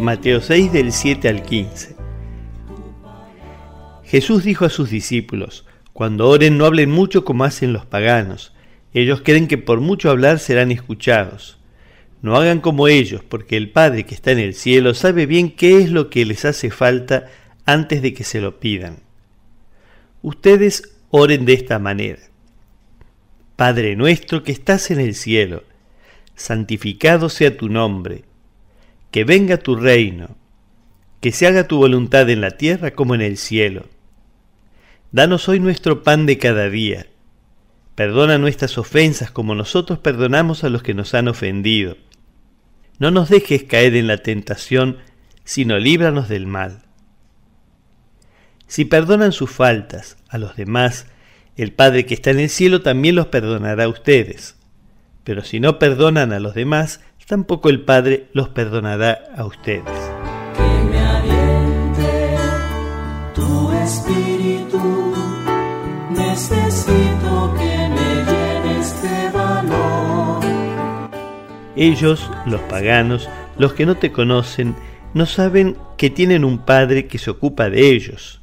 Mateo 6 del 7 al 15. Jesús dijo a sus discípulos, cuando oren no hablen mucho como hacen los paganos. Ellos creen que por mucho hablar serán escuchados. No hagan como ellos, porque el Padre que está en el cielo sabe bien qué es lo que les hace falta antes de que se lo pidan. Ustedes oren de esta manera. Padre nuestro que estás en el cielo, santificado sea tu nombre que venga tu reino, que se haga tu voluntad en la tierra como en el cielo. Danos hoy nuestro pan de cada día. Perdona nuestras ofensas como nosotros perdonamos a los que nos han ofendido. No nos dejes caer en la tentación, sino líbranos del mal. Si perdonan sus faltas a los demás, el Padre que está en el cielo también los perdonará a ustedes. Pero si no perdonan a los demás, tampoco el Padre los perdonará a ustedes. Que me aliente tu espíritu, necesito que me llenes de valor. Ellos, los paganos, los que no te conocen, no saben que tienen un Padre que se ocupa de ellos.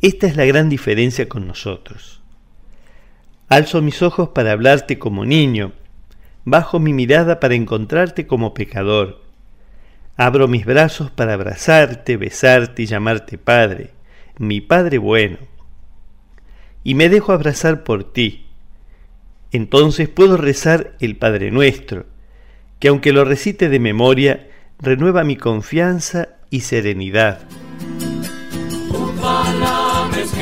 Esta es la gran diferencia con nosotros. Alzo mis ojos para hablarte como niño, bajo mi mirada para encontrarte como pecador. Abro mis brazos para abrazarte, besarte y llamarte Padre, mi Padre bueno. Y me dejo abrazar por ti. Entonces puedo rezar el Padre nuestro, que aunque lo recite de memoria, renueva mi confianza y serenidad.